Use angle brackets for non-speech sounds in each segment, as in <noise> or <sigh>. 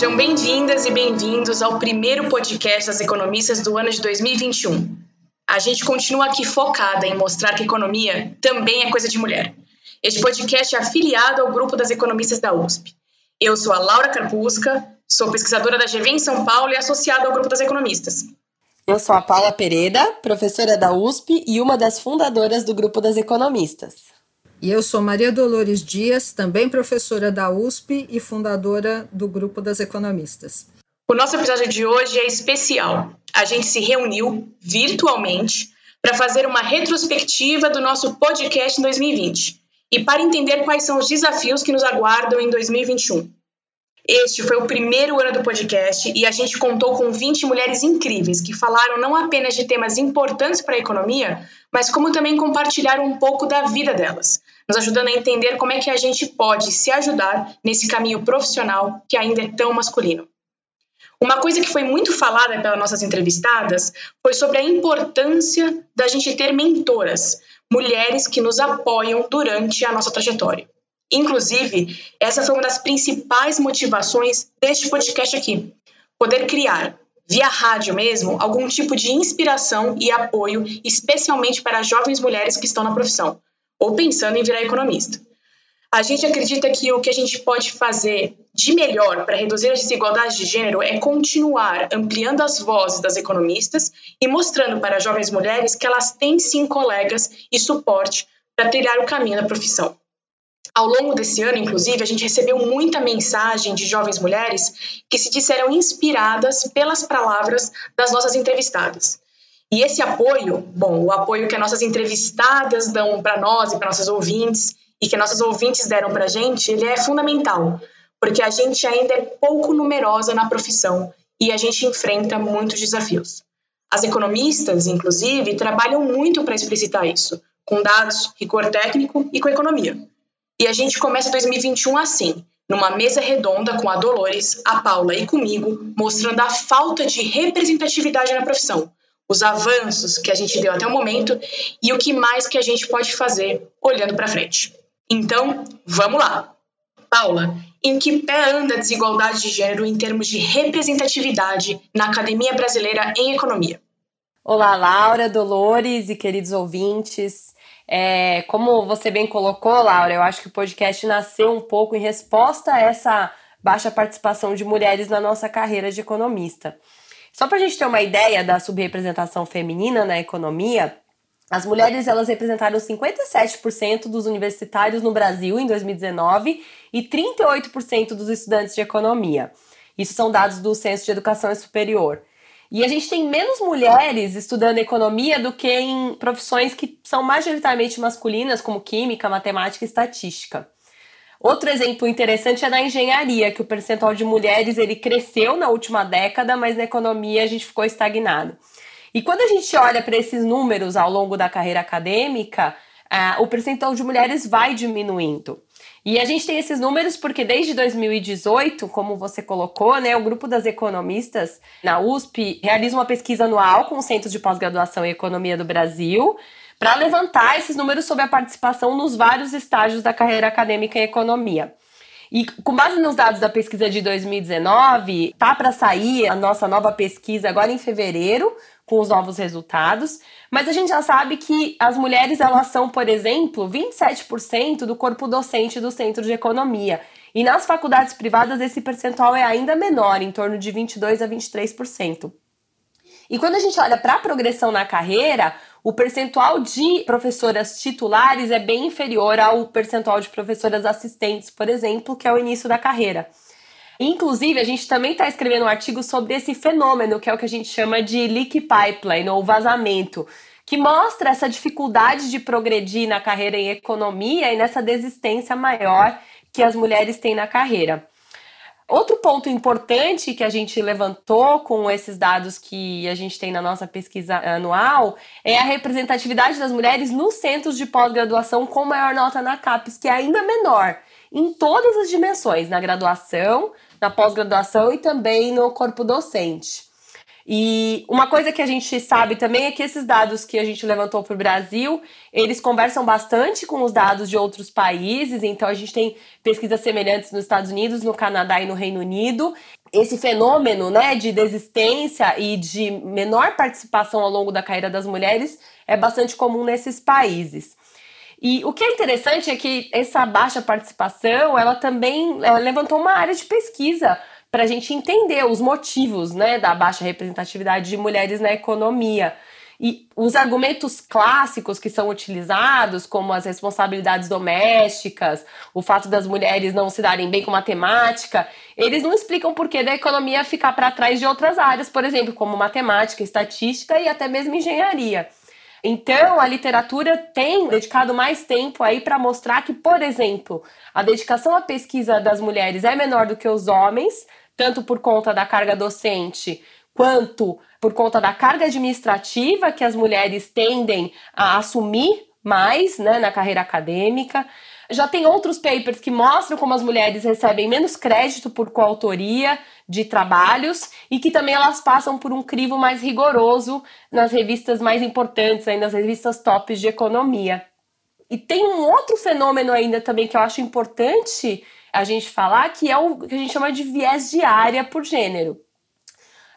Sejam bem-vindas e bem-vindos ao primeiro podcast das economistas do ano de 2021. A gente continua aqui focada em mostrar que economia também é coisa de mulher. Este podcast é afiliado ao grupo das economistas da USP. Eu sou a Laura Carpusca, sou pesquisadora da GV em São Paulo e associada ao grupo das economistas. Eu sou a Paula Pereira, professora da USP e uma das fundadoras do grupo das economistas. E eu sou Maria Dolores Dias, também professora da USP e fundadora do grupo das economistas. O nosso episódio de hoje é especial. A gente se reuniu virtualmente para fazer uma retrospectiva do nosso podcast em 2020 e para entender quais são os desafios que nos aguardam em 2021. Este foi o primeiro ano do podcast e a gente contou com 20 mulheres incríveis que falaram não apenas de temas importantes para a economia, mas como também compartilharam um pouco da vida delas, nos ajudando a entender como é que a gente pode se ajudar nesse caminho profissional que ainda é tão masculino. Uma coisa que foi muito falada pelas nossas entrevistadas foi sobre a importância da gente ter mentoras, mulheres que nos apoiam durante a nossa trajetória. Inclusive, essa foi uma das principais motivações deste podcast aqui: poder criar, via rádio mesmo, algum tipo de inspiração e apoio, especialmente para jovens mulheres que estão na profissão ou pensando em virar economista. A gente acredita que o que a gente pode fazer de melhor para reduzir as desigualdades de gênero é continuar ampliando as vozes das economistas e mostrando para jovens mulheres que elas têm sim colegas e suporte para trilhar o caminho da profissão. Ao longo desse ano, inclusive, a gente recebeu muita mensagem de jovens mulheres que se disseram inspiradas pelas palavras das nossas entrevistadas. E esse apoio, bom, o apoio que as nossas entrevistadas dão para nós e para nossas ouvintes e que nossas ouvintes deram para a gente, ele é fundamental, porque a gente ainda é pouco numerosa na profissão e a gente enfrenta muitos desafios. As economistas, inclusive, trabalham muito para explicitar isso, com dados, rigor técnico e com economia. E a gente começa 2021 assim, numa mesa redonda com a Dolores, a Paula e comigo, mostrando a falta de representatividade na profissão, os avanços que a gente deu até o momento e o que mais que a gente pode fazer olhando para frente. Então, vamos lá. Paula, em que pé anda a desigualdade de gênero em termos de representatividade na academia brasileira em economia? Olá, Laura, Dolores e queridos ouvintes. É, como você bem colocou, Laura, eu acho que o podcast nasceu um pouco em resposta a essa baixa participação de mulheres na nossa carreira de economista. Só para a gente ter uma ideia da subrepresentação feminina na economia, as mulheres elas representaram 57% dos universitários no Brasil em 2019 e 38% dos estudantes de economia. Isso são dados do Censo de Educação Superior. E a gente tem menos mulheres estudando economia do que em profissões que são majoritariamente masculinas, como química, matemática e estatística. Outro exemplo interessante é na engenharia, que o percentual de mulheres ele cresceu na última década, mas na economia a gente ficou estagnado. E quando a gente olha para esses números ao longo da carreira acadêmica, uh, o percentual de mulheres vai diminuindo. E a gente tem esses números porque desde 2018, como você colocou, né, o grupo das economistas na USP realiza uma pesquisa anual com os centros de pós-graduação em economia do Brasil para levantar esses números sobre a participação nos vários estágios da carreira acadêmica em economia. E com base nos dados da pesquisa de 2019, tá para sair a nossa nova pesquisa agora em fevereiro, com os novos resultados, mas a gente já sabe que as mulheres elas são, por exemplo, 27% do corpo docente do Centro de Economia. E nas faculdades privadas esse percentual é ainda menor, em torno de 22 a 23%. E quando a gente olha para a progressão na carreira, o percentual de professoras titulares é bem inferior ao percentual de professoras assistentes, por exemplo, que é o início da carreira. Inclusive, a gente também está escrevendo um artigo sobre esse fenômeno, que é o que a gente chama de leak pipeline, ou vazamento, que mostra essa dificuldade de progredir na carreira em economia e nessa desistência maior que as mulheres têm na carreira. Outro ponto importante que a gente levantou com esses dados que a gente tem na nossa pesquisa anual é a representatividade das mulheres nos centros de pós-graduação com maior nota na CAPES, que é ainda menor em todas as dimensões, na graduação, na pós-graduação e também no corpo docente. E uma coisa que a gente sabe também é que esses dados que a gente levantou para o Brasil, eles conversam bastante com os dados de outros países. Então, a gente tem pesquisas semelhantes nos Estados Unidos, no Canadá e no Reino Unido. Esse fenômeno né, de desistência e de menor participação ao longo da carreira das mulheres é bastante comum nesses países. E o que é interessante é que essa baixa participação, ela também ela levantou uma área de pesquisa para a gente entender os motivos né, da baixa representatividade de mulheres na economia. E os argumentos clássicos que são utilizados, como as responsabilidades domésticas, o fato das mulheres não se darem bem com matemática, eles não explicam por que da economia ficar para trás de outras áreas, por exemplo, como matemática, estatística e até mesmo engenharia. Então, a literatura tem dedicado mais tempo aí para mostrar que, por exemplo, a dedicação à pesquisa das mulheres é menor do que os homens, tanto por conta da carga docente quanto por conta da carga administrativa que as mulheres tendem a assumir mais né, na carreira acadêmica. Já tem outros papers que mostram como as mulheres recebem menos crédito por coautoria de trabalhos e que também elas passam por um crivo mais rigoroso nas revistas mais importantes, aí, nas revistas tops de economia. E tem um outro fenômeno ainda também que eu acho importante a gente falar, que é o que a gente chama de viés de área por gênero.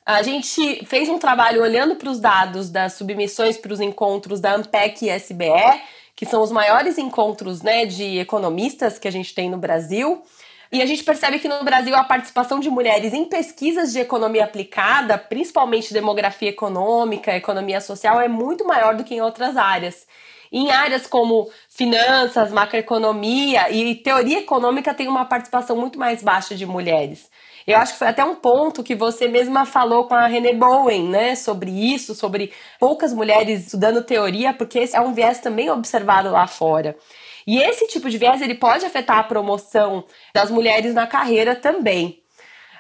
A gente fez um trabalho olhando para os dados das submissões para os encontros da AMPEC e SBE, que são os maiores encontros né, de economistas que a gente tem no Brasil. E a gente percebe que no Brasil a participação de mulheres em pesquisas de economia aplicada, principalmente demografia econômica, economia social, é muito maior do que em outras áreas. Em áreas como finanças, macroeconomia e teoria econômica tem uma participação muito mais baixa de mulheres. Eu acho que foi até um ponto que você mesma falou com a René Bowen, né, sobre isso, sobre poucas mulheres estudando teoria, porque esse é um viés também observado lá fora. E esse tipo de viés ele pode afetar a promoção das mulheres na carreira também.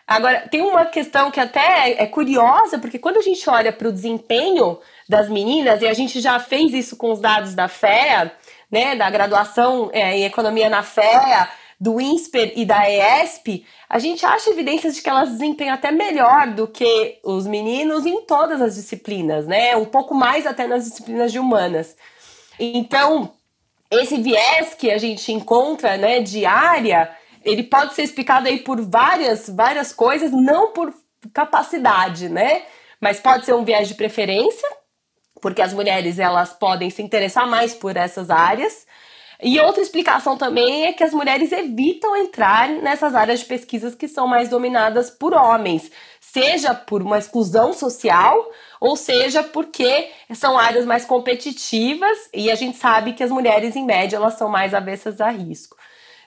Agora, tem uma questão que até é curiosa, porque quando a gente olha para o desempenho das meninas, e a gente já fez isso com os dados da FEA, né, da graduação é, em economia na FEA, do INSPER e da ESP, a gente acha evidências de que elas desempenham até melhor do que os meninos em todas as disciplinas, né? Um pouco mais até nas disciplinas de humanas. Então, esse viés que a gente encontra, né, de área, ele pode ser explicado aí por várias, várias coisas, não por capacidade, né? Mas pode ser um viés de preferência, porque as mulheres elas podem se interessar mais por essas áreas. E outra explicação também é que as mulheres evitam entrar nessas áreas de pesquisas que são mais dominadas por homens, seja por uma exclusão social, ou seja porque são áreas mais competitivas e a gente sabe que as mulheres, em média, elas são mais avessas a risco.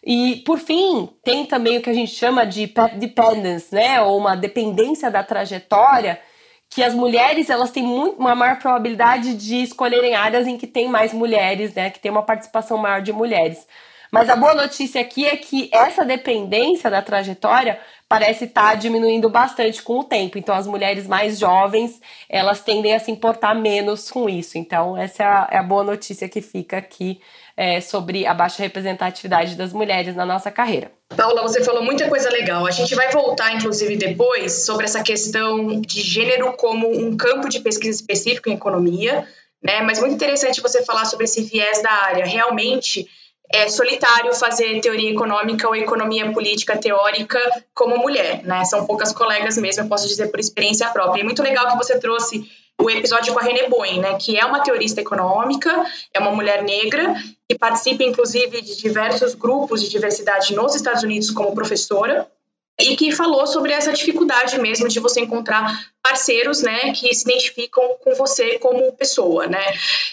E, por fim, tem também o que a gente chama de path dependence, né, ou uma dependência da trajetória, que as mulheres elas têm muito, uma maior probabilidade de escolherem áreas em que tem mais mulheres, né, que tem uma participação maior de mulheres. Mas a boa notícia aqui é que essa dependência da trajetória parece estar tá diminuindo bastante com o tempo. Então, as mulheres mais jovens, elas tendem a se importar menos com isso. Então, essa é a, é a boa notícia que fica aqui é, sobre a baixa representatividade das mulheres na nossa carreira. Paula, você falou muita coisa legal. A gente vai voltar, inclusive, depois sobre essa questão de gênero como um campo de pesquisa específico em economia, né? Mas muito interessante você falar sobre esse viés da área. Realmente é solitário fazer teoria econômica ou economia política teórica como mulher, né? São poucas colegas mesmo, eu posso dizer por experiência própria. E muito legal que você trouxe o episódio com a René Bowen, né, que é uma teorista econômica, é uma mulher negra que participa inclusive de diversos grupos de diversidade nos Estados Unidos como professora e que falou sobre essa dificuldade mesmo de você encontrar parceiros, né, que se identificam com você como pessoa, né?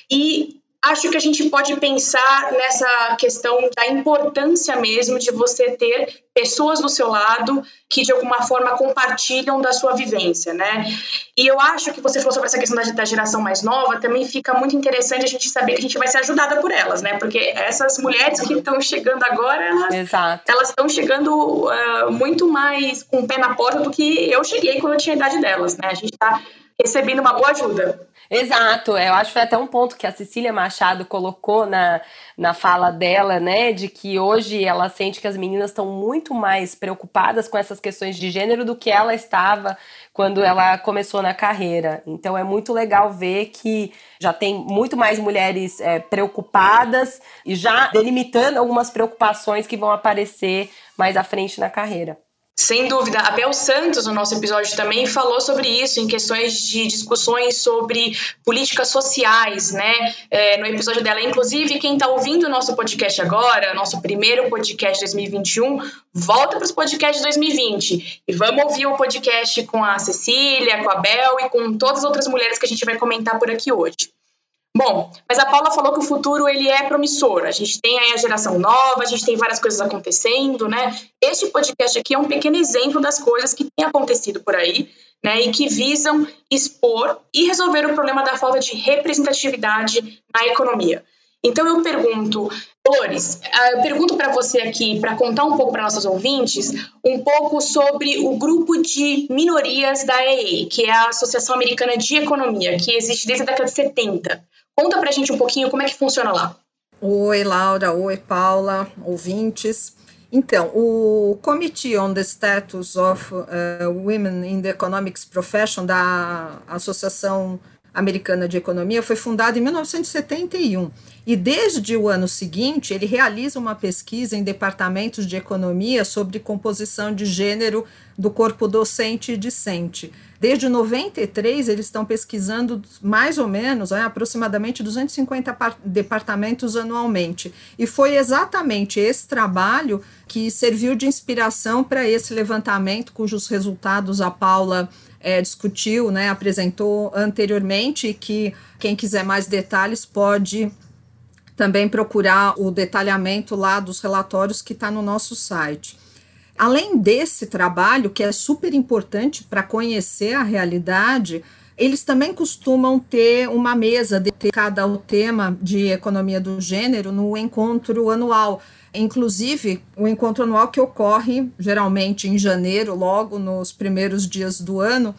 E acho que a gente pode pensar nessa questão da importância mesmo de você ter pessoas do seu lado que de alguma forma compartilham da sua vivência, né? E eu acho que você falou sobre essa questão da, da geração mais nova, também fica muito interessante a gente saber que a gente vai ser ajudada por elas, né? Porque essas mulheres que estão chegando agora, elas estão chegando uh, muito mais com o pé na porta do que eu cheguei quando eu tinha a idade delas, né? A gente está recebendo uma boa ajuda. Exato, eu acho que foi até um ponto que a Cecília Machado colocou na, na fala dela, né, de que hoje ela sente que as meninas estão muito mais preocupadas com essas questões de gênero do que ela estava quando ela começou na carreira. Então é muito legal ver que já tem muito mais mulheres é, preocupadas e já delimitando algumas preocupações que vão aparecer mais à frente na carreira. Sem dúvida. A Bel Santos, no nosso episódio, também falou sobre isso, em questões de discussões sobre políticas sociais, né? É, no episódio dela. Inclusive, quem está ouvindo o nosso podcast agora, nosso primeiro podcast 2021, volta para os podcasts de 2020. E vamos ouvir o podcast com a Cecília, com a Bel e com todas as outras mulheres que a gente vai comentar por aqui hoje. Bom, mas a Paula falou que o futuro ele é promissor. A gente tem aí a geração nova, a gente tem várias coisas acontecendo, né? Este podcast aqui é um pequeno exemplo das coisas que têm acontecido por aí, né? E que visam expor e resolver o problema da falta de representatividade na economia. Então eu pergunto, Dolores, eu pergunto para você aqui, para contar um pouco para nossos ouvintes, um pouco sobre o grupo de minorias da EE, que é a Associação Americana de Economia, que existe desde a década de 70. Conta pra gente um pouquinho como é que funciona lá. Oi, Laura. Oi, Paula, ouvintes. Então, o Committee on the Status of uh, Women in the Economics Profession da Associação Americana de Economia foi fundado em 1971 e desde o ano seguinte ele realiza uma pesquisa em departamentos de economia sobre composição de gênero do corpo docente e discente. Desde 93 eles estão pesquisando mais ou menos, é, aproximadamente 250 departamentos anualmente. E foi exatamente esse trabalho que serviu de inspiração para esse levantamento, cujos resultados a Paula é, discutiu, né, apresentou anteriormente, e que quem quiser mais detalhes pode também procurar o detalhamento lá dos relatórios que está no nosso site. Além desse trabalho, que é super importante para conhecer a realidade, eles também costumam ter uma mesa dedicada ao tema de economia do gênero no encontro anual. Inclusive, o encontro anual que ocorre geralmente em janeiro, logo nos primeiros dias do ano.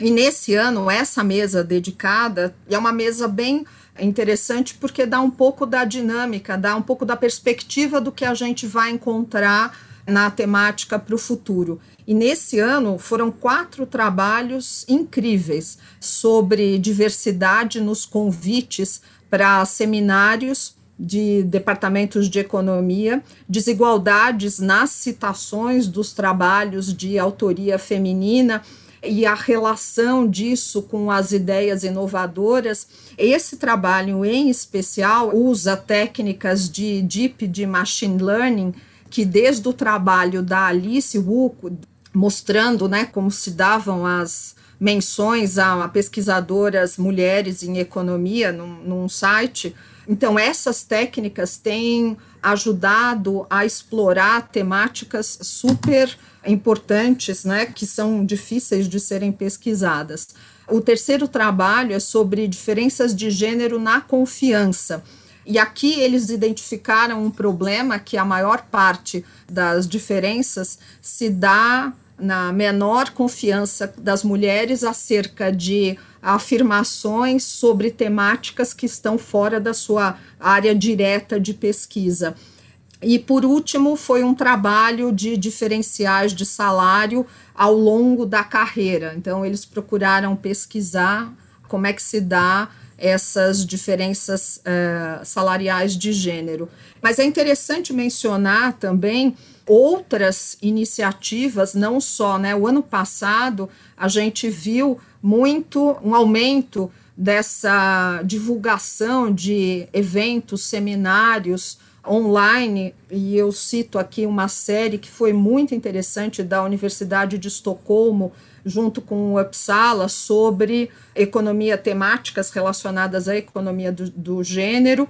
E nesse ano, essa mesa dedicada é uma mesa bem interessante porque dá um pouco da dinâmica, dá um pouco da perspectiva do que a gente vai encontrar na temática para o futuro. E nesse ano foram quatro trabalhos incríveis sobre diversidade nos convites para seminários de departamentos de economia, desigualdades nas citações dos trabalhos de autoria feminina e a relação disso com as ideias inovadoras. Esse trabalho, em especial, usa técnicas de deep de machine learning, que desde o trabalho da Alice Huco, mostrando né, como se davam as menções a pesquisadoras mulheres em economia num, num site, então, essas técnicas têm ajudado a explorar temáticas super importantes, né, que são difíceis de serem pesquisadas. O terceiro trabalho é sobre diferenças de gênero na confiança. E aqui eles identificaram um problema que a maior parte das diferenças se dá na menor confiança das mulheres acerca de afirmações sobre temáticas que estão fora da sua área direta de pesquisa. E por último, foi um trabalho de diferenciais de salário ao longo da carreira. Então, eles procuraram pesquisar como é que se dá essas diferenças uh, salariais de gênero. Mas é interessante mencionar também outras iniciativas, não só, né? O ano passado a gente viu muito um aumento dessa divulgação de eventos, seminários online, e eu cito aqui uma série que foi muito interessante da Universidade de Estocolmo, junto com o Uppsala, sobre economia temáticas relacionadas à economia do, do gênero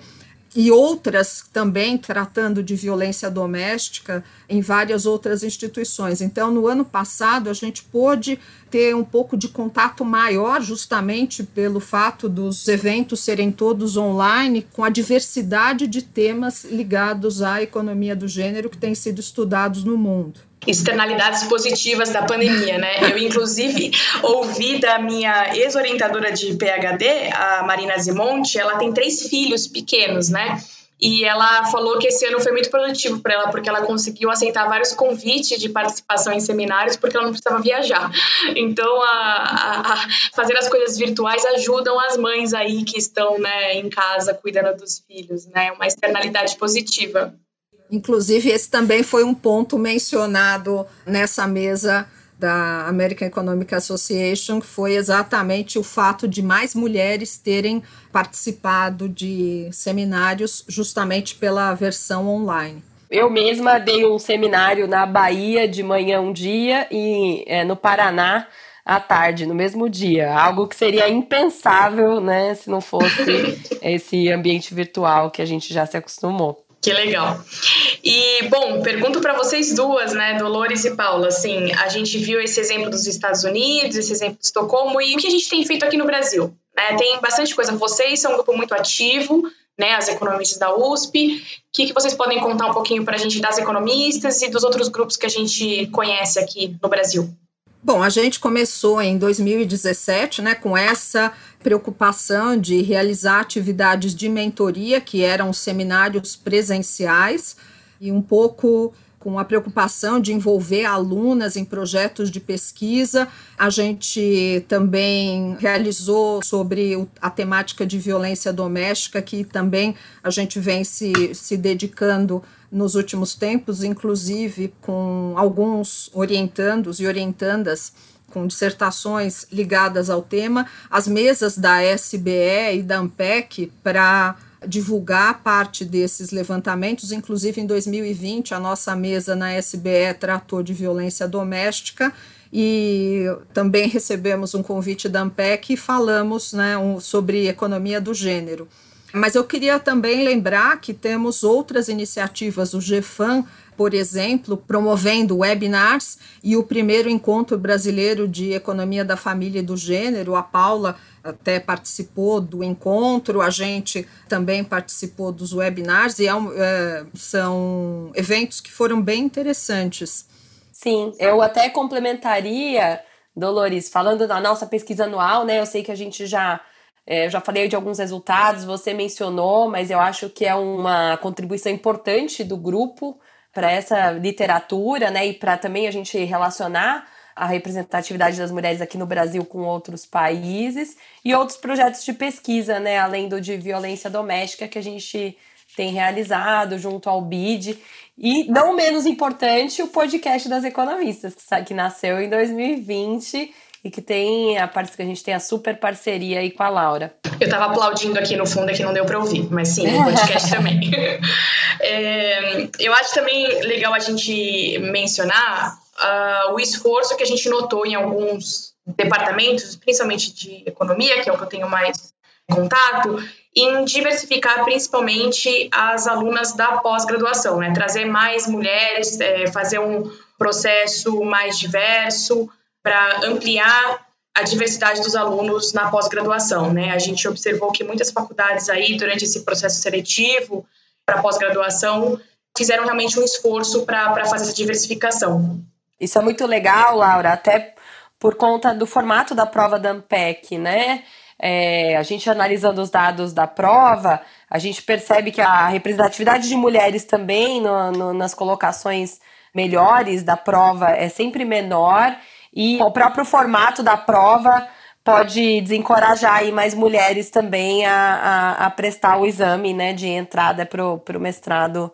e outras também tratando de violência doméstica em várias outras instituições. Então, no ano passado, a gente pôde ter um pouco de contato maior, justamente pelo fato dos eventos serem todos online, com a diversidade de temas ligados à economia do gênero que têm sido estudados no mundo. Externalidades positivas da pandemia, né? Eu, inclusive, ouvi da minha ex-orientadora de PhD, a Marina Zimonte, ela tem três filhos pequenos, né? E ela falou que esse ano foi muito produtivo para ela, porque ela conseguiu aceitar vários convites de participação em seminários, porque ela não precisava viajar. Então, a, a, a fazer as coisas virtuais ajudam as mães aí que estão né, em casa cuidando dos filhos, né? Uma externalidade positiva. Inclusive, esse também foi um ponto mencionado nessa mesa da American Economic Association, que foi exatamente o fato de mais mulheres terem participado de seminários justamente pela versão online. Eu mesma dei um seminário na Bahia de manhã um dia e é, no Paraná à tarde, no mesmo dia. Algo que seria impensável, né, se não fosse <laughs> esse ambiente virtual que a gente já se acostumou. Que legal. E, bom, pergunto para vocês duas, né, Dolores e Paula, assim, a gente viu esse exemplo dos Estados Unidos, esse exemplo de Estocolmo, e o que a gente tem feito aqui no Brasil? Né? Tem bastante coisa. Vocês são um grupo muito ativo, né, as economistas da USP. O que, que vocês podem contar um pouquinho para a gente das economistas e dos outros grupos que a gente conhece aqui no Brasil? Bom, a gente começou em 2017, né, com essa preocupação de realizar atividades de mentoria, que eram seminários presenciais, e um pouco com a preocupação de envolver alunas em projetos de pesquisa. A gente também realizou sobre a temática de violência doméstica, que também a gente vem se, se dedicando nos últimos tempos, inclusive com alguns orientandos e orientandas com dissertações ligadas ao tema, as mesas da SBE e da AMPEC para divulgar parte desses levantamentos, inclusive em 2020 a nossa mesa na SBE tratou de violência doméstica e também recebemos um convite da AMPEC e falamos né, um, sobre economia do gênero. Mas eu queria também lembrar que temos outras iniciativas, o GFAM, por exemplo, promovendo webinars e o primeiro encontro brasileiro de economia da família e do gênero, a Paula até participou do encontro, a gente também participou dos webinars e é, é, são eventos que foram bem interessantes. Sim, eu até complementaria, Dolores, falando da nossa pesquisa anual, né? Eu sei que a gente já é, eu já falei de alguns resultados, você mencionou, mas eu acho que é uma contribuição importante do grupo para essa literatura, né? E para também a gente relacionar a representatividade das mulheres aqui no Brasil com outros países e outros projetos de pesquisa, né? Além do de violência doméstica que a gente tem realizado junto ao BID. E, não menos importante, o podcast das economistas, que nasceu em 2020 e que tem a parte que a gente tem a super parceria aí com a Laura. Eu tava aplaudindo aqui no fundo, que não deu para ouvir, mas sim, o podcast <laughs> também. É, eu acho também legal a gente mencionar uh, o esforço que a gente notou em alguns departamentos, principalmente de economia, que é o que eu tenho mais contato, em diversificar principalmente as alunas da pós-graduação, né? trazer mais mulheres, é, fazer um processo mais diverso, para ampliar a diversidade dos alunos na pós-graduação. Né? A gente observou que muitas faculdades aí, durante esse processo seletivo para pós-graduação, fizeram realmente um esforço para fazer essa diversificação. Isso é muito legal, Laura, até por conta do formato da prova da AMPEC, né? É, a gente analisando os dados da prova, a gente percebe que a representatividade de mulheres também no, no, nas colocações melhores da prova é sempre menor e o próprio formato da prova pode desencorajar aí mais mulheres também a, a, a prestar o exame né, de entrada para o mestrado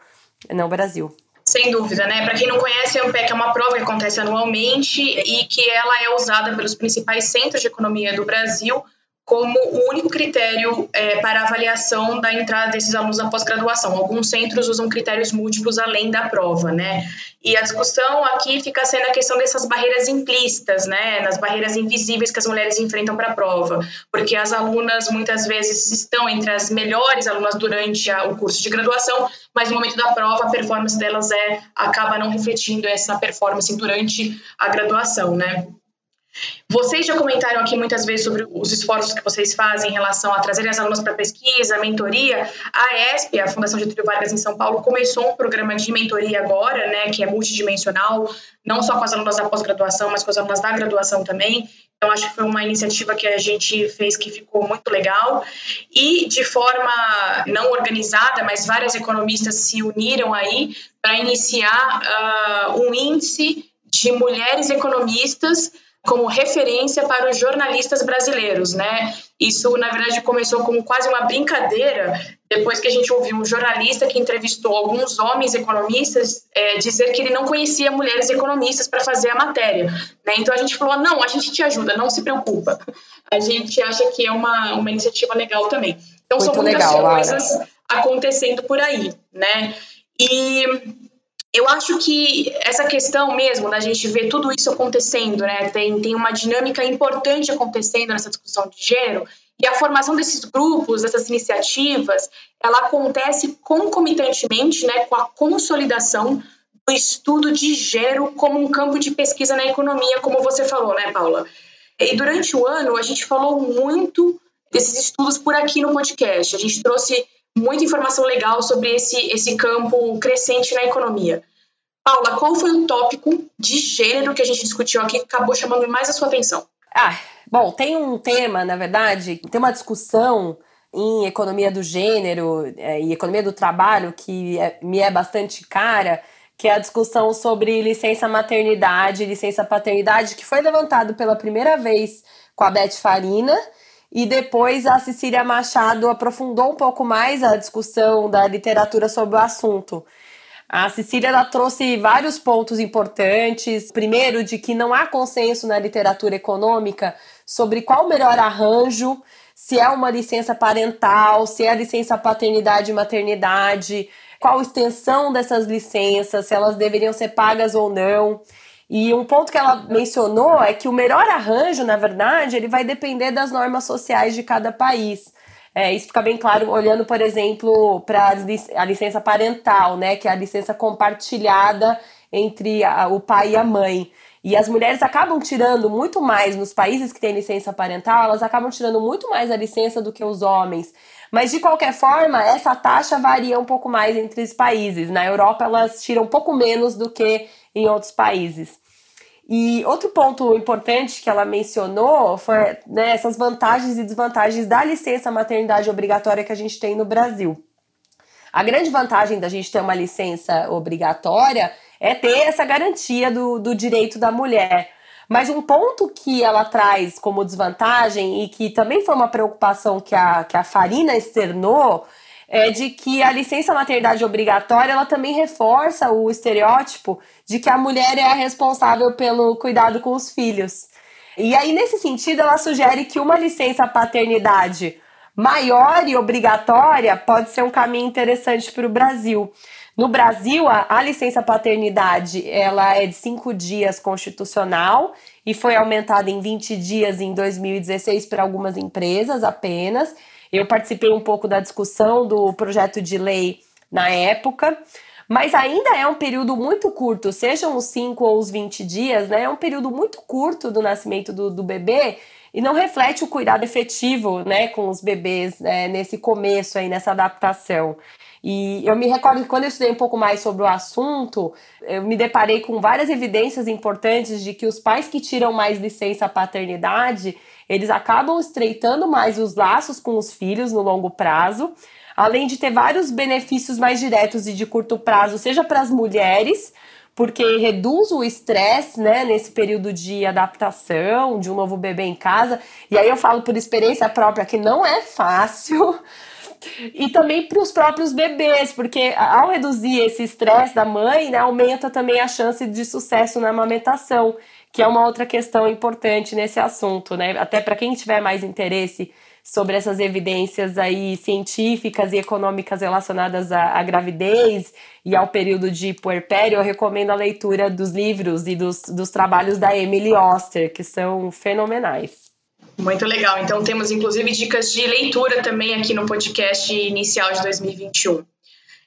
no Brasil. Sem dúvida, né? Para quem não conhece, a AMPEC é uma prova que acontece anualmente e que ela é usada pelos principais centros de economia do Brasil como o único critério é, para avaliação da entrada desses alunos na pós-graduação. Alguns centros usam critérios múltiplos além da prova, né? E a discussão aqui fica sendo a questão dessas barreiras implícitas, né? Nas barreiras invisíveis que as mulheres enfrentam para a prova, porque as alunas muitas vezes estão entre as melhores alunas durante a, o curso de graduação, mas no momento da prova a performance delas é acaba não refletindo essa performance durante a graduação, né? Vocês já comentaram aqui muitas vezes sobre os esforços que vocês fazem em relação a trazerem as alunas para pesquisa, mentoria. A ESP, a Fundação Getúlio Vargas em São Paulo, começou um programa de mentoria agora, né, que é multidimensional, não só com as alunas da pós-graduação, mas com as alunas da graduação também. Então, acho que foi uma iniciativa que a gente fez que ficou muito legal. E, de forma não organizada, mas várias economistas se uniram aí para iniciar uh, um índice de mulheres economistas como referência para os jornalistas brasileiros, né? Isso, na verdade, começou como quase uma brincadeira, depois que a gente ouviu um jornalista que entrevistou alguns homens economistas é, dizer que ele não conhecia mulheres economistas para fazer a matéria, né? Então a gente falou, não, a gente te ajuda, não se preocupa. A gente acha que é uma, uma iniciativa legal também. Então Muito são muitas legal, coisas Lara. acontecendo por aí, né? E eu acho que essa questão mesmo da gente ver tudo isso acontecendo, né? Tem, tem uma dinâmica importante acontecendo nessa discussão de gênero, e a formação desses grupos, dessas iniciativas, ela acontece concomitantemente né, com a consolidação do estudo de gênero como um campo de pesquisa na economia, como você falou, né, Paula? E durante o ano, a gente falou muito desses estudos por aqui no podcast. A gente trouxe muita informação legal sobre esse, esse campo crescente na economia. Paula, qual foi o tópico de gênero que a gente discutiu aqui que acabou chamando mais a sua atenção? Ah, bom, tem um tema, na verdade, tem uma discussão em economia do gênero é, e economia do trabalho que é, me é bastante cara, que é a discussão sobre licença maternidade, licença paternidade, que foi levantado pela primeira vez com a Beth Farina e depois a Cecília Machado aprofundou um pouco mais a discussão da literatura sobre o assunto. A Cecília ela trouxe vários pontos importantes. Primeiro, de que não há consenso na literatura econômica sobre qual o melhor arranjo, se é uma licença parental, se é a licença paternidade e maternidade, qual a extensão dessas licenças, se elas deveriam ser pagas ou não. E um ponto que ela mencionou é que o melhor arranjo, na verdade, ele vai depender das normas sociais de cada país. É, isso fica bem claro olhando, por exemplo, para a licença parental, né, que é a licença compartilhada entre a, o pai e a mãe. E as mulheres acabam tirando muito mais nos países que têm licença parental, elas acabam tirando muito mais a licença do que os homens. Mas de qualquer forma, essa taxa varia um pouco mais entre os países. Na Europa, elas tiram um pouco menos do que em outros países. E outro ponto importante que ela mencionou foi né, essas vantagens e desvantagens da licença maternidade obrigatória que a gente tem no Brasil. A grande vantagem da gente ter uma licença obrigatória é ter essa garantia do, do direito da mulher. Mas um ponto que ela traz como desvantagem e que também foi uma preocupação que a, que a Farina externou é de que a licença maternidade obrigatória ela também reforça o estereótipo de que a mulher é a responsável pelo cuidado com os filhos. E aí, nesse sentido, ela sugere que uma licença paternidade maior e obrigatória pode ser um caminho interessante para o Brasil. No Brasil, a, a, licença paternidade ela é de cinco dias constitucional e foi aumentada em 20 dias em 2016 para algumas empresas apenas. Eu participei um pouco da discussão do projeto de lei na época, mas ainda é um período muito curto, sejam os 5 ou os 20 dias, né? É um período muito curto do nascimento do, do bebê e não reflete o cuidado efetivo né, com os bebês né, nesse começo aí, nessa adaptação. E eu me recordo que quando eu estudei um pouco mais sobre o assunto, eu me deparei com várias evidências importantes de que os pais que tiram mais licença paternidade, eles acabam estreitando mais os laços com os filhos no longo prazo, além de ter vários benefícios mais diretos e de curto prazo, seja para as mulheres, porque reduz o estresse, né, nesse período de adaptação de um novo bebê em casa. E aí eu falo por experiência própria que não é fácil. E também para os próprios bebês, porque ao reduzir esse estresse da mãe, né, aumenta também a chance de sucesso na amamentação, que é uma outra questão importante nesse assunto, né? Até para quem tiver mais interesse sobre essas evidências aí científicas e econômicas relacionadas à, à, gravidez e ao período de puerpério, eu recomendo a leitura dos livros e dos, dos trabalhos da Emily Oster, que são fenomenais. Muito legal. Então temos inclusive dicas de leitura também aqui no podcast inicial de 2021.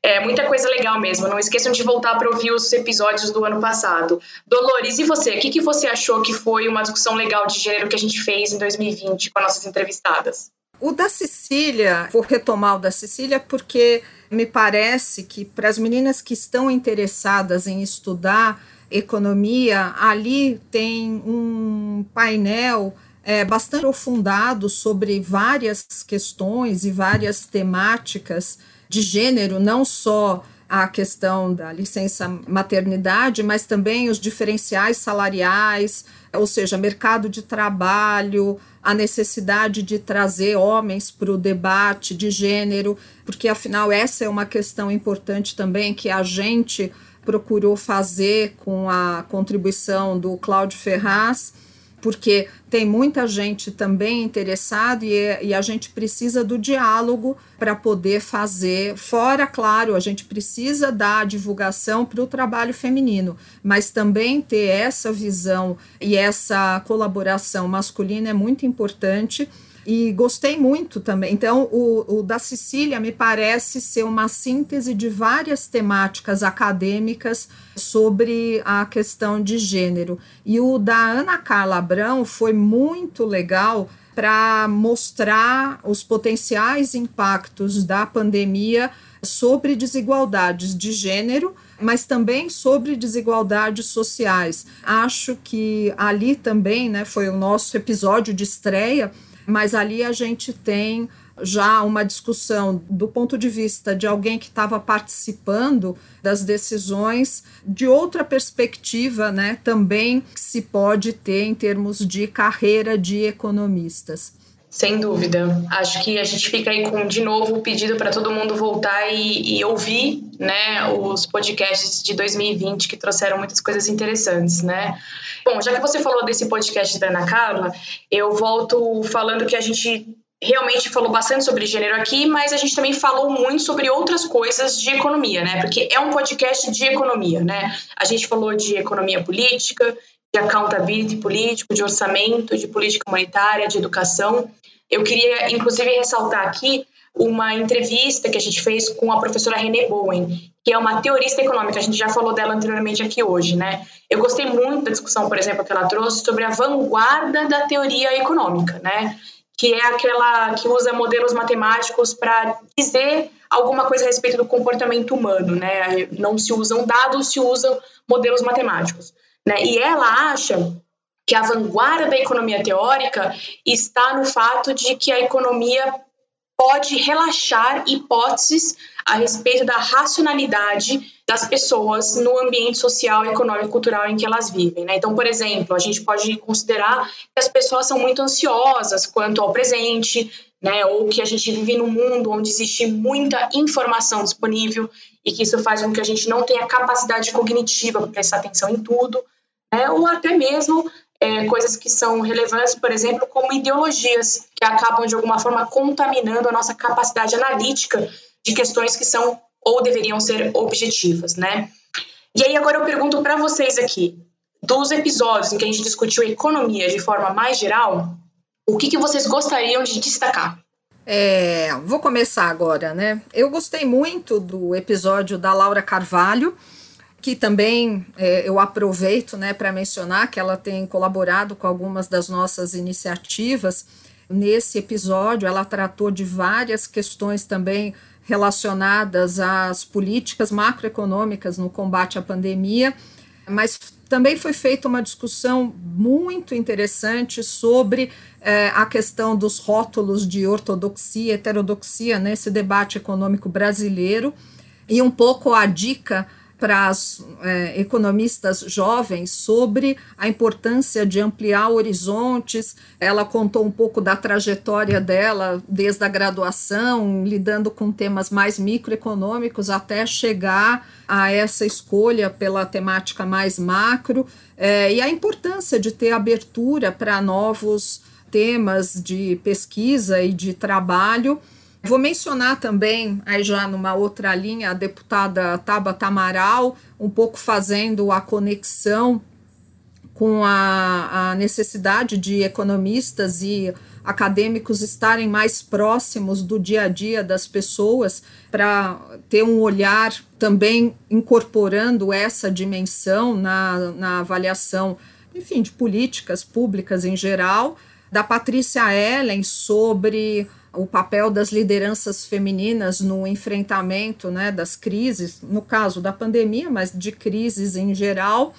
É muita coisa legal mesmo. Não esqueçam de voltar para ouvir os episódios do ano passado. Dolores, e você? O que, que você achou que foi uma discussão legal de gênero que a gente fez em 2020 com as nossas entrevistadas? O da Cecília, vou retomar o da Cecília porque me parece que para as meninas que estão interessadas em estudar economia, ali tem um painel é, bastante aprofundado sobre várias questões e várias temáticas de gênero, não só a questão da licença maternidade, mas também os diferenciais salariais, ou seja, mercado de trabalho, a necessidade de trazer homens para o debate de gênero, porque afinal essa é uma questão importante também que a gente procurou fazer com a contribuição do Cláudio Ferraz porque tem muita gente também interessada e, e a gente precisa do diálogo para poder fazer. Fora, claro, a gente precisa dar divulgação para o trabalho feminino, mas também ter essa visão e essa colaboração masculina é muito importante e gostei muito também. Então, o, o, da Cecília me parece ser uma síntese de várias temáticas acadêmicas sobre a questão de gênero. E o da Ana Carla Abrão foi muito legal para mostrar os potenciais impactos da pandemia sobre desigualdades de gênero, mas também sobre desigualdades sociais. Acho que ali também, né, foi o nosso episódio de estreia mas ali a gente tem já uma discussão do ponto de vista de alguém que estava participando das decisões, de outra perspectiva, né, também que se pode ter em termos de carreira de economistas. Sem dúvida. Acho que a gente fica aí com, de novo, o pedido para todo mundo voltar e, e, ouvir né, os podcasts de 2020 que trouxeram muitas coisas interessantes, né? Bom, já que você falou desse podcast da Ana Carla, eu volto falando que a gente realmente falou bastante sobre gênero aqui, mas a gente também falou muito sobre outras coisas de economia, né? Porque é um podcast de economia, né? A gente falou de economia política, de accountability político, de orçamento, de política monetária, de educação. Eu queria, inclusive, ressaltar aqui uma entrevista que a gente fez com a professora René Bowen, que é uma teorista econômica, a gente já falou dela anteriormente aqui hoje, né? Eu gostei muito da discussão, por exemplo, que ela trouxe sobre a vanguarda da teoria econômica, né? Que é aquela que usa modelos matemáticos para dizer alguma coisa a respeito do comportamento humano, né? Não se usam dados, se usam modelos matemáticos. Né? E ela acha que a vanguarda da economia teórica está no fato de que a economia pode relaxar hipóteses a respeito da racionalidade das pessoas no ambiente social, econômico e cultural em que elas vivem. Né? Então, por exemplo, a gente pode considerar que as pessoas são muito ansiosas quanto ao presente, né? ou que a gente vive num mundo onde existe muita informação disponível e que isso faz com que a gente não tenha capacidade cognitiva para prestar atenção em tudo né? ou até mesmo é, coisas que são relevantes, por exemplo, como ideologias, que acabam de alguma forma contaminando a nossa capacidade analítica de questões que são ou deveriam ser objetivas, né? E aí agora eu pergunto para vocês aqui, dos episódios em que a gente discutiu economia de forma mais geral, o que, que vocês gostariam de destacar? É, vou começar agora, né? Eu gostei muito do episódio da Laura Carvalho, que também é, eu aproveito né, para mencionar que ela tem colaborado com algumas das nossas iniciativas. Nesse episódio, ela tratou de várias questões também relacionadas às políticas macroeconômicas no combate à pandemia, mas também foi feita uma discussão muito interessante sobre é, a questão dos rótulos de ortodoxia, heterodoxia nesse debate econômico brasileiro e um pouco a dica para é, economistas jovens sobre a importância de ampliar horizontes. Ela contou um pouco da trajetória dela desde a graduação, lidando com temas mais microeconômicos até chegar a essa escolha pela temática mais macro é, e a importância de ter abertura para novos temas de pesquisa e de trabalho Vou mencionar também, aí já numa outra linha, a deputada Tabata Amaral, um pouco fazendo a conexão com a, a necessidade de economistas e acadêmicos estarem mais próximos do dia a dia das pessoas para ter um olhar também incorporando essa dimensão na, na avaliação, enfim, de políticas públicas em geral, da Patrícia Ellen sobre o papel das lideranças femininas no enfrentamento né, das crises, no caso da pandemia, mas de crises em geral,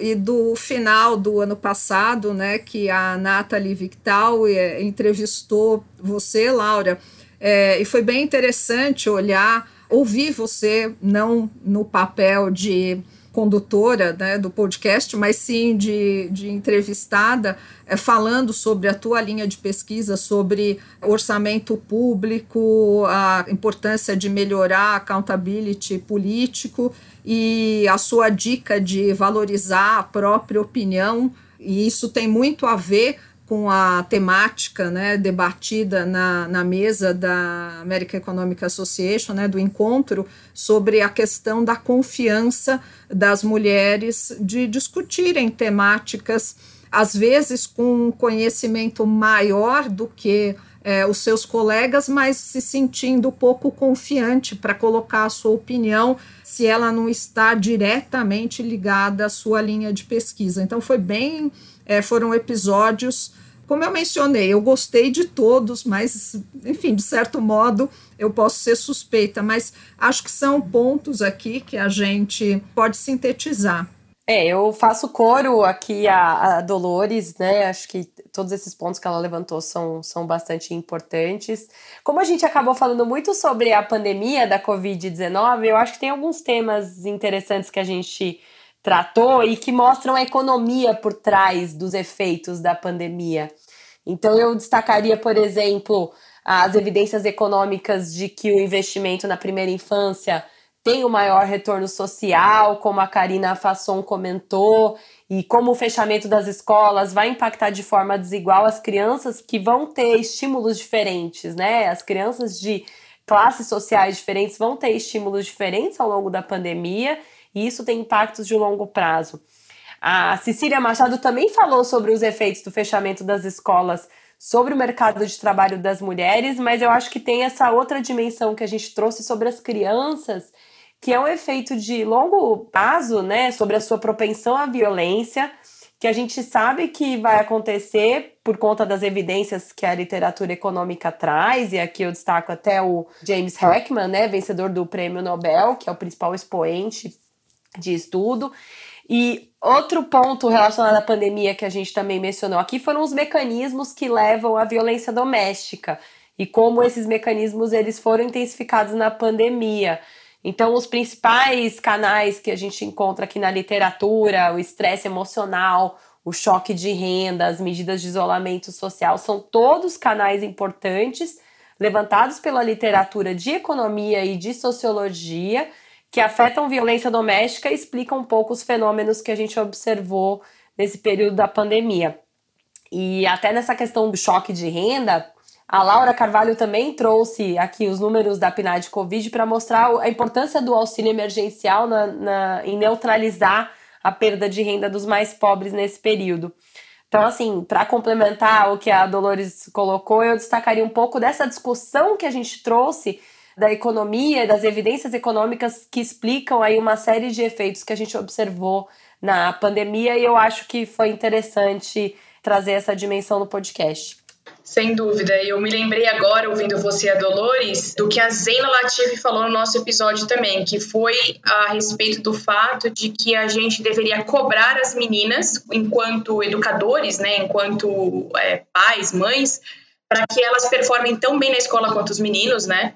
e do final do ano passado, né, que a Nathalie Victal é, entrevistou você, Laura, é, e foi bem interessante olhar, ouvir você, não no papel de condutora né, do podcast, mas sim de, de entrevistada, é, falando sobre a tua linha de pesquisa, sobre orçamento público, a importância de melhorar a accountability político e a sua dica de valorizar a própria opinião. E isso tem muito a ver com a temática né, debatida na, na mesa da American Economic Association, né, do encontro, sobre a questão da confiança das mulheres de discutirem temáticas, às vezes com um conhecimento maior do que é, os seus colegas, mas se sentindo pouco confiante para colocar a sua opinião se ela não está diretamente ligada à sua linha de pesquisa. Então foi bem é, foram episódios, como eu mencionei, eu gostei de todos, mas, enfim, de certo modo, eu posso ser suspeita, mas acho que são pontos aqui que a gente pode sintetizar. É, eu faço coro aqui a, a, Dolores, né? Acho que todos esses pontos que ela levantou são, são bastante importantes. Como a gente acabou falando muito sobre a pandemia da Covid-19, eu acho que tem alguns temas interessantes que a gente tratou e que mostram a economia por trás dos efeitos da pandemia. Então, eu destacaria, por exemplo, as evidências econômicas de que o investimento na primeira infância tem o maior retorno social, como a Karina Fasson comentou, e como o fechamento das escolas vai impactar de forma desigual as crianças que vão ter estímulos diferentes, né? As crianças de classes sociais diferentes vão ter estímulos diferentes ao longo da pandemia e isso tem impactos de longo prazo. A Cecília Machado também falou sobre os efeitos do fechamento das escolas sobre o mercado de trabalho das mulheres, mas eu acho que tem essa outra dimensão que a gente trouxe sobre as crianças, que é um efeito de longo prazo, né, sobre a sua propensão à violência, que a gente sabe que vai acontecer por conta das evidências que a literatura econômica traz, e aqui eu destaco até o James Heckman, né, vencedor do Prêmio Nobel, que é o principal expoente de estudo. E outro ponto relacionado à pandemia que a gente também mencionou aqui foram os mecanismos que levam à violência doméstica e como esses mecanismos eles foram intensificados na pandemia. Então, os principais canais que a gente encontra aqui na literatura, o estresse emocional, o choque de renda, as medidas de isolamento social, são todos canais importantes levantados pela literatura de economia e de sociologia que afetam violência doméstica e explicam um pouco os fenômenos que a gente observou nesse período da pandemia. E até nessa questão do choque de renda, a Laura Carvalho também trouxe aqui os números da PNAD Covid para mostrar a importância do auxílio emergencial na, na, em neutralizar a perda de renda dos mais pobres nesse período. Então, assim, para complementar o que a Dolores colocou, eu destacaria um pouco dessa discussão que a gente trouxe da economia, das evidências econômicas que explicam aí uma série de efeitos que a gente observou na pandemia e eu acho que foi interessante trazer essa dimensão no podcast. Sem dúvida. Eu me lembrei agora, ouvindo você, a Dolores, do que a Zena Latifi falou no nosso episódio também, que foi a respeito do fato de que a gente deveria cobrar as meninas, enquanto educadores, né, enquanto é, pais, mães, para que elas performem tão bem na escola quanto os meninos, né?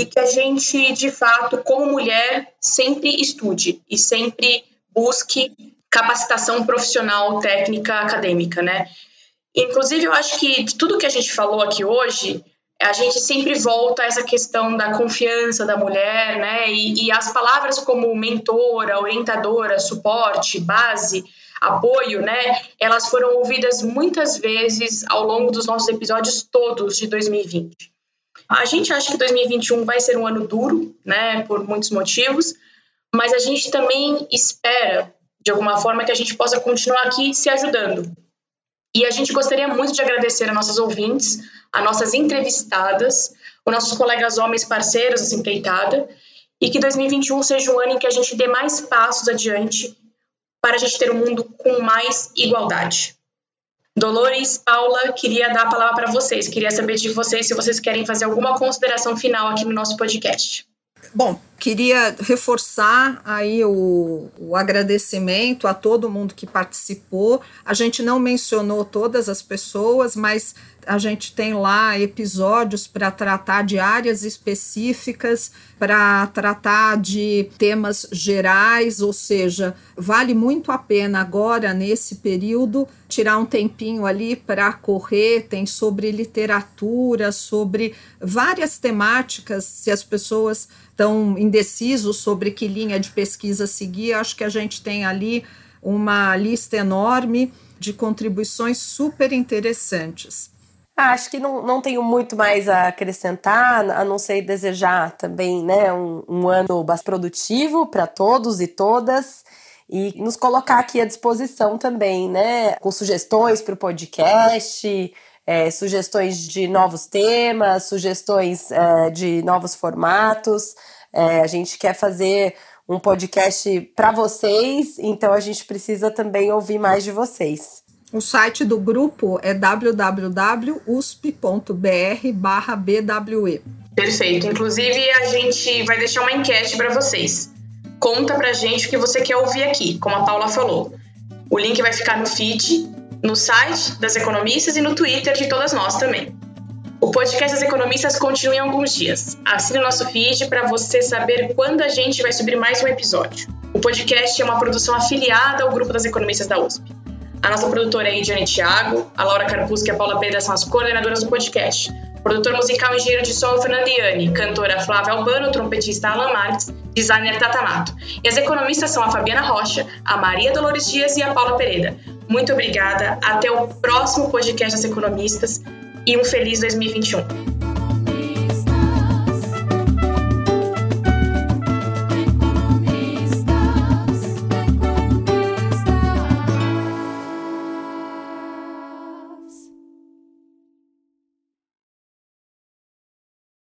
E que a gente, de fato, como mulher, sempre estude e sempre busque capacitação profissional, técnica, acadêmica, né? Inclusive, eu acho que de tudo que a gente falou aqui hoje, a gente sempre volta a essa questão da confiança da mulher, né? E, e as palavras como mentora, orientadora, suporte, base, apoio, né? Elas foram ouvidas muitas vezes ao longo dos nossos episódios todos de 2020. A gente acha que 2021 vai ser um ano duro, né, por muitos motivos, mas a gente também espera, de alguma forma, que a gente possa continuar aqui se ajudando. E a gente gostaria muito de agradecer a nossos ouvintes, a nossas entrevistadas, os nossos colegas homens parceiros dessa empreitada, e que 2021 seja um ano em que a gente dê mais passos adiante para a gente ter um mundo com mais igualdade. Dolores, Paula, queria dar a palavra para vocês. Queria saber de vocês se vocês querem fazer alguma consideração final aqui no nosso podcast. Bom, queria reforçar aí o, o, agradecimento a todo mundo que participou. A gente não mencionou todas as pessoas, mas a gente tem lá episódios para tratar de áreas específicas, para tratar de temas gerais, ou seja, vale muito a pena agora, nesse período, tirar um tempinho ali para correr. Tem sobre literatura, sobre várias temáticas, se as pessoas estão indecisos sobre que linha de pesquisa seguir, acho que a gente tem ali uma lista enorme de contribuições super interessantes. Ah, acho que não, não tenho muito mais a acrescentar, a não ser desejar também né, um, um ano bastante produtivo para todos e todas e nos colocar aqui à disposição também, né, com sugestões para o podcast, é, sugestões de novos temas, sugestões é, de novos formatos. É, a gente quer fazer um podcast para vocês, então a gente precisa também ouvir mais de vocês. O site do grupo é www.usp.br/bwe. Perfeito. Inclusive, a gente vai deixar uma enquete para vocês. Conta pra gente o que você quer ouvir aqui, como a Paula falou. O link vai ficar no feed, no site das economistas e no Twitter de todas nós também. O podcast das economistas continua em alguns dias. Assine o nosso feed para você saber quando a gente vai subir mais um episódio. O podcast é uma produção afiliada ao grupo das economistas da USP. A nossa produtora é Ediane Thiago, a Laura Carpusca e a Paula Pereira são as coordenadoras do podcast. Produtor musical e engenheiro de som Fernando Iani, cantora Flávia Albano, trompetista Alan Marques, designer Tatanato. E as economistas são a Fabiana Rocha, a Maria Dolores Dias e a Paula Pereira. Muito obrigada, até o próximo podcast das economistas e um feliz 2021.